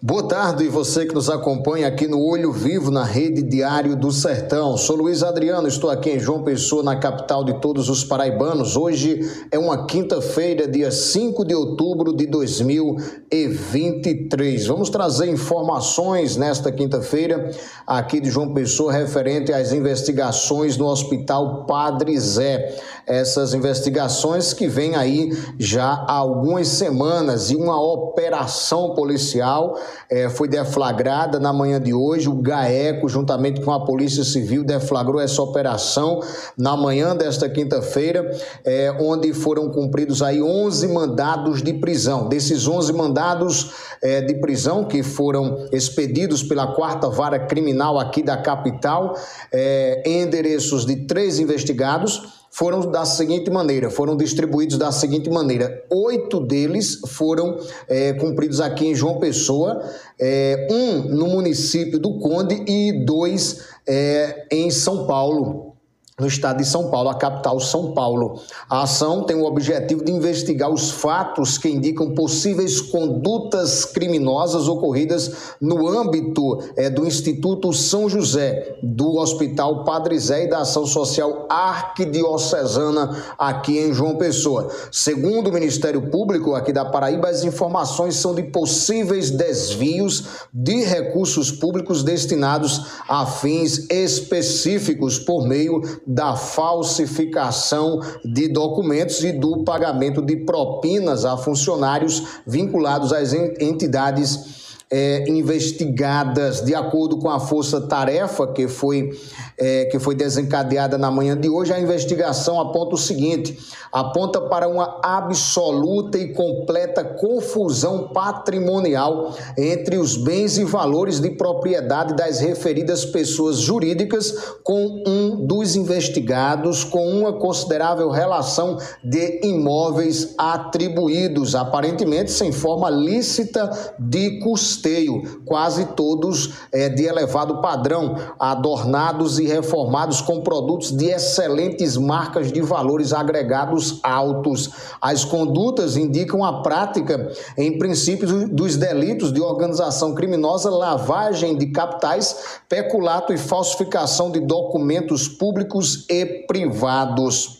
Boa tarde, você que nos acompanha aqui no Olho Vivo, na Rede Diário do Sertão. Sou Luiz Adriano, estou aqui em João Pessoa, na capital de todos os paraibanos. Hoje é uma quinta-feira, dia 5 de outubro de 2023. Vamos trazer informações nesta quinta-feira aqui de João Pessoa referente às investigações no Hospital Padre Zé. Essas investigações que vêm aí já há algumas semanas e uma operação policial é, foi deflagrada na manhã de hoje. O GAECO, juntamente com a Polícia Civil, deflagrou essa operação na manhã desta quinta-feira, é, onde foram cumpridos aí 11 mandados de prisão. Desses 11 mandados é, de prisão que foram expedidos pela quarta vara criminal aqui da capital, é, endereços de três investigados foram da seguinte maneira, foram distribuídos da seguinte maneira. Oito deles foram é, cumpridos aqui em João Pessoa, é, um no município do Conde e dois é, em São Paulo no estado de São Paulo, a capital São Paulo. A ação tem o objetivo de investigar os fatos que indicam possíveis condutas criminosas ocorridas no âmbito é, do Instituto São José, do Hospital Padre Zé e da Ação Social Arquidiocesana aqui em João Pessoa. Segundo o Ministério Público aqui da Paraíba, as informações são de possíveis desvios de recursos públicos destinados a fins específicos por meio da falsificação de documentos e do pagamento de propinas a funcionários vinculados às entidades é, investigadas de acordo com a força-tarefa que foi, é, que foi desencadeada na manhã de hoje. A investigação aponta o seguinte: aponta para uma absoluta e completa confusão patrimonial entre os bens e valores de propriedade das referidas pessoas jurídicas com um dos investigados com uma considerável relação de imóveis atribuídos, aparentemente sem forma lícita de custeio custeio, quase todos é, de elevado padrão, adornados e reformados com produtos de excelentes marcas de valores agregados altos. As condutas indicam a prática, em princípio, dos delitos de organização criminosa, lavagem de capitais, peculato e falsificação de documentos públicos e privados.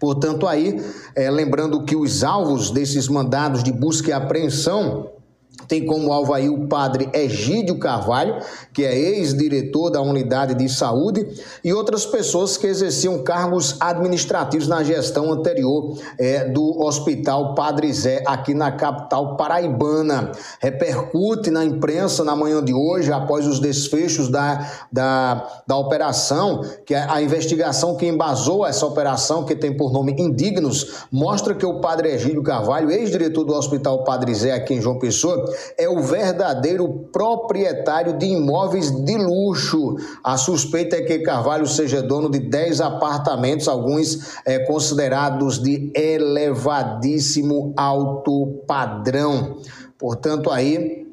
Portanto, aí, é, lembrando que os alvos desses mandados de busca e apreensão tem como alvo aí o padre Egídio Carvalho, que é ex-diretor da unidade de saúde, e outras pessoas que exerciam cargos administrativos na gestão anterior é, do Hospital Padre Zé, aqui na capital paraibana. Repercute na imprensa na manhã de hoje, após os desfechos da, da, da operação, que a, a investigação que embasou essa operação, que tem por nome Indignos, mostra que o padre Egídio Carvalho, ex-diretor do Hospital Padre Zé, aqui em João Pessoa, é o verdadeiro proprietário de imóveis de luxo. A suspeita é que Carvalho seja dono de 10 apartamentos, alguns é, considerados de elevadíssimo alto padrão. Portanto, aí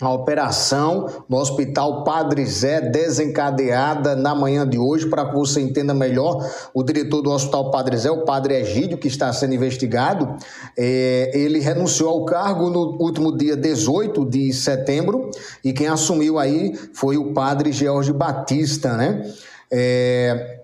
a operação no Hospital Padre Zé, desencadeada na manhã de hoje, para que você entenda melhor, o diretor do Hospital Padre Zé, o Padre Egídio, que está sendo investigado, é, ele renunciou ao cargo no último dia 18 de setembro, e quem assumiu aí foi o Padre George Batista, né? É,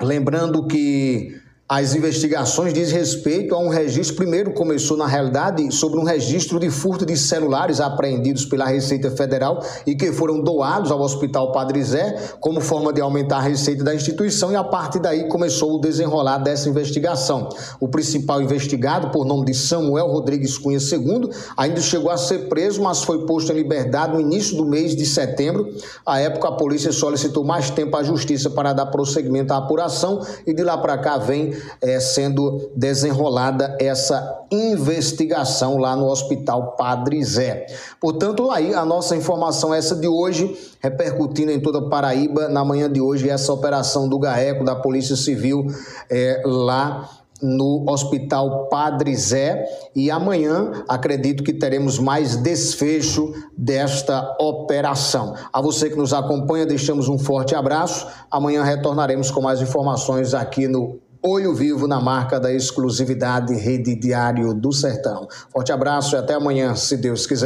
lembrando que as investigações diz respeito a um registro, primeiro começou na realidade sobre um registro de furto de celulares apreendidos pela Receita Federal e que foram doados ao Hospital Padre Zé como forma de aumentar a receita da instituição e a partir daí começou o desenrolar dessa investigação. O principal investigado, por nome de Samuel Rodrigues Cunha II, ainda chegou a ser preso, mas foi posto em liberdade no início do mês de setembro. À época, a polícia solicitou mais tempo à justiça para dar prosseguimento à apuração e de lá para cá vem é, sendo desenrolada essa investigação lá no Hospital Padre Zé. Portanto, aí a nossa informação essa de hoje, repercutindo em toda Paraíba na manhã de hoje, essa operação do GAECO, da Polícia Civil, é, lá no Hospital Padre Zé e amanhã acredito que teremos mais desfecho desta operação. A você que nos acompanha, deixamos um forte abraço. Amanhã retornaremos com mais informações aqui no Olho Vivo na marca da exclusividade Rede Diário do Sertão. Forte abraço e até amanhã, se Deus quiser.